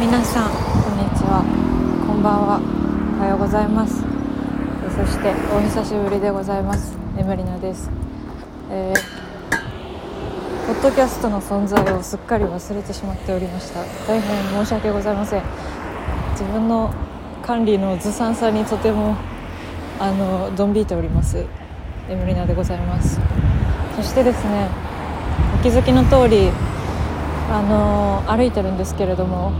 皆さんこんにちは。こんばんは。おはようございます。そしてお久しぶりでございます。エムリナです、えー、ポッドキャストの存在をすっかり忘れてしまっておりました。大変申し訳ございません。自分の管理のずさんさにとてもあのドン引いております。エムリナでございます。そしてですねお気づきの通りあの歩いてるんですけれども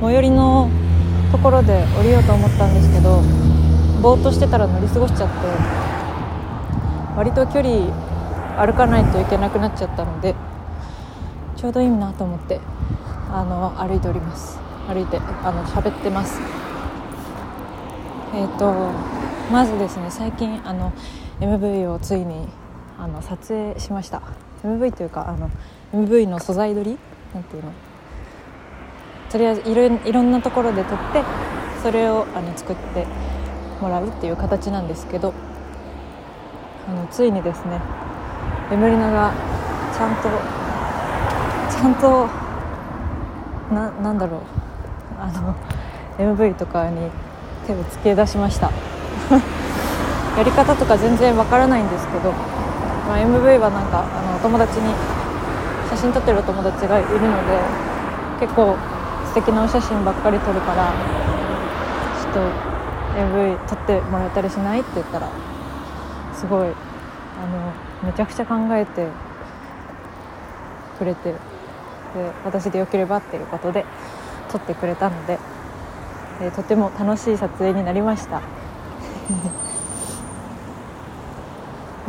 最寄りのところで降りようと思ったんですけどぼーっとしてたら乗り過ごしちゃって割と距離歩かないといけなくなっちゃったのでちょうどいいなと思ってあの歩いております。歩いてあの喋ってます。えっ、ー、とまずですね最近あの MV をついにあの撮影しました。MV というかあの MV の素材撮り？なんていうの？とりあえずいろいろんなところで撮ってそれをあの作ってもらうっていう形なんですけどあのついにですねエムリナがちゃんとちゃんとななんだろうあの MV とかに手をつけ出しました。やり方とか全然わからないんですけど、まあ、MV はなんかあの友達に写真撮ってるお友達がいるので結構敵なお写真ばっかり撮るからちょっと AV 撮ってもらえたりしない？って言ったらすごいあのめちゃくちゃ考えてくれてで私でよければっていうことで撮ってくれたので、えとても楽しい撮影になりました。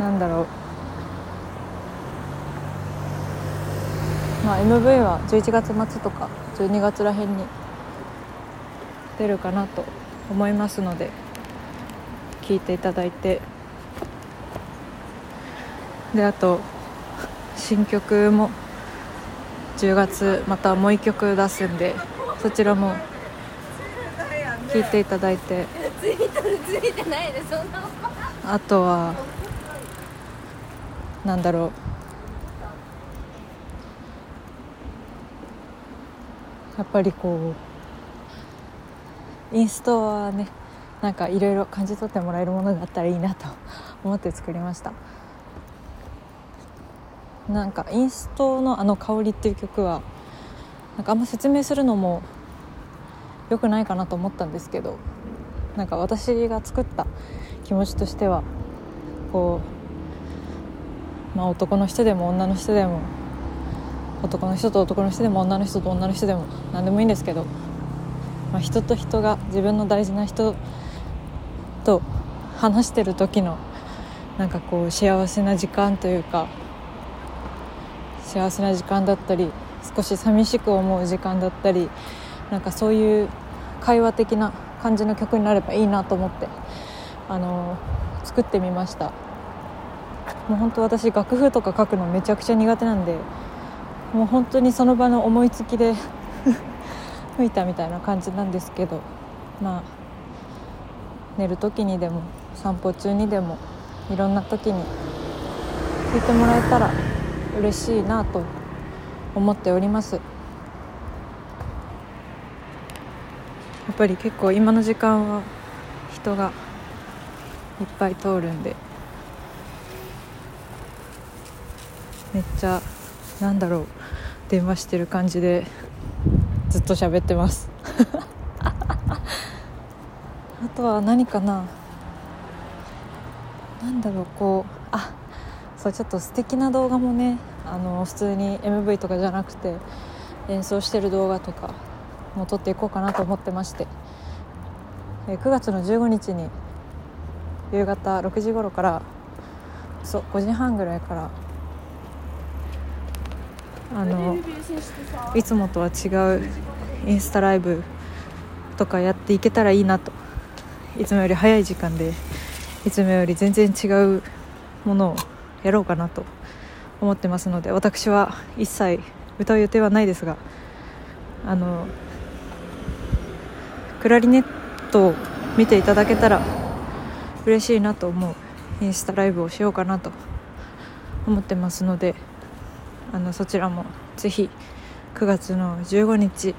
なんだろう。まあ、MV は11月末とか12月らへんに出るかなと思いますので聞いていただいて。であと新曲も10月またもう1曲出すんでそちらも聞いていただいて。あとはなんだろうやっぱりこうインストはねなんかいろいろ感じ取ってもらえるものがあったらいいなと 思って作りました。なんかインストのあの「香り」っていう曲はなんかあんま説明するのも良くないかなと思ったんですけどなんか私が作った気持ちとしてはこうまあ男の人でも女の人でも男の人と男の人でも女の人と女の人でも何でもいいんですけど、まあ、人と人が自分の大事な人と話してる時のなんかこう幸せな時間というか幸せな時間だったり少し寂しく思う時間だったりなんかそういう会話的な感じの曲になればいいなと思ってあの作ってみました。もう本当私楽譜とか書くのめちゃくちゃ苦手なんでもう本当にその場の思いつきで 吹いたみたいな感じなんですけどまあ寝る時にでも散歩中にでもいろんな時に聞いてもらえたら嬉しいなと思っております。やっぱり結構今の時間は人がいっぱい通るんでめっちゃなんだろう電話してる感じでずっと喋ってます。あとは何かな。何だろうこうあそうちょっと素敵な動画もねあの普通に MV とかじゃなくて演奏してる動画とかも撮っていこうかなと思ってまして。9月の15日に夕方6時頃からそう5時半ぐらいからあのいつもとは違うインスタライブとかやっていけたらいいなと。いつもより早い時間でいつもより全然違うものをやろうかなと思ってますので私は一切歌う予定はないですがあのクラリネットを見ていただけたら嬉しいなと思うインスタライブをしようかなと思ってますのであのそちらもぜひ9月の15日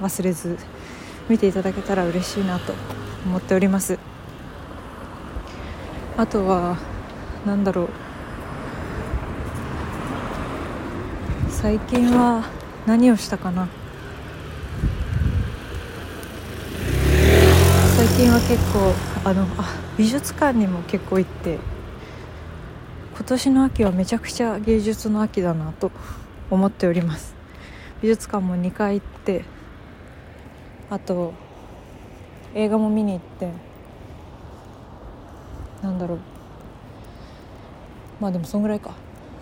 忘れず見ていただけたら嬉しいなと思っております。あとは何だろう。最近は何をしたかな。最近は結構あのあ美術館にも結構行って今年の秋はめちゃくちゃ芸術の秋だなと思っております。美術館も2回行ってあと映画も見に行ってなんだろう。まあでもそんぐらいか。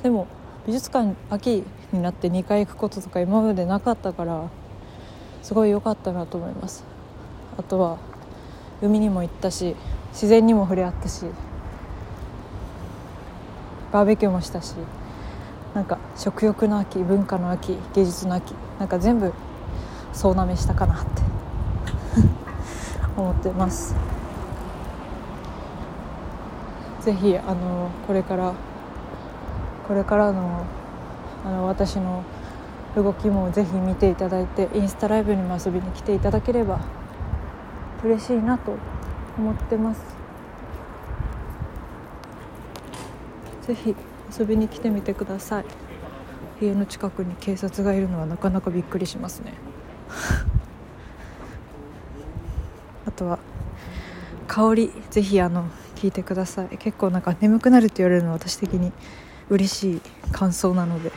でも美術館秋になって2回行くこととか今までなかったからすごい良かったなと思います。あとは海にも行ったし自然にも触れ合ったし。バーベキューもしたしなんか食欲の秋文化の秋芸術の秋なんか全部総なめしたかなって。思ってます。ぜひあのこれからこれからのあの私の動きもぜひ見ていただいてインスタライブにも遊びに来ていただければ嬉しいなと思ってます。ぜひ遊びに来てみてください。家の近くに警察がいるのはなかなかびっくりしますね。あとは香りぜひあの聞いてください。結構なんか眠くなるって言われるのは私的に嬉しい感想なので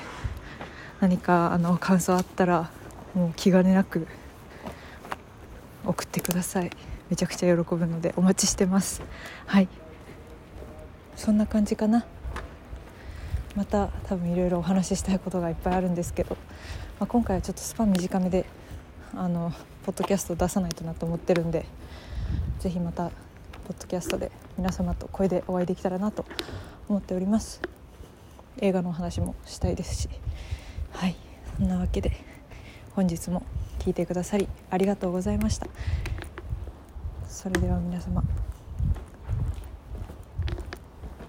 何かあの感想あったらもう気兼ねなく送ってください。めちゃくちゃ喜ぶのでお待ちしてます。はい。そんな感じかな。また多分いろいろお話ししたいことがいっぱいあるんですけど、まあ、今回はちょっとスパン短めであのポッドキャスト出さないとなと思ってるんで是非またポッドキャストで皆様と声でお会いできたらなと思っております。映画のお話もしたいですしはいそんなわけで本日も聞いてくださりありがとうございました。それでは皆様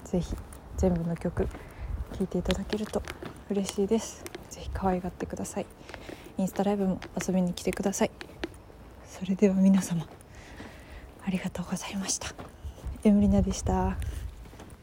是非全部の曲聞いていただけると嬉しいです。是非可愛がってください。インスタライブも遊びに来てください。それでは皆様ありがとうございました。エムリナでした。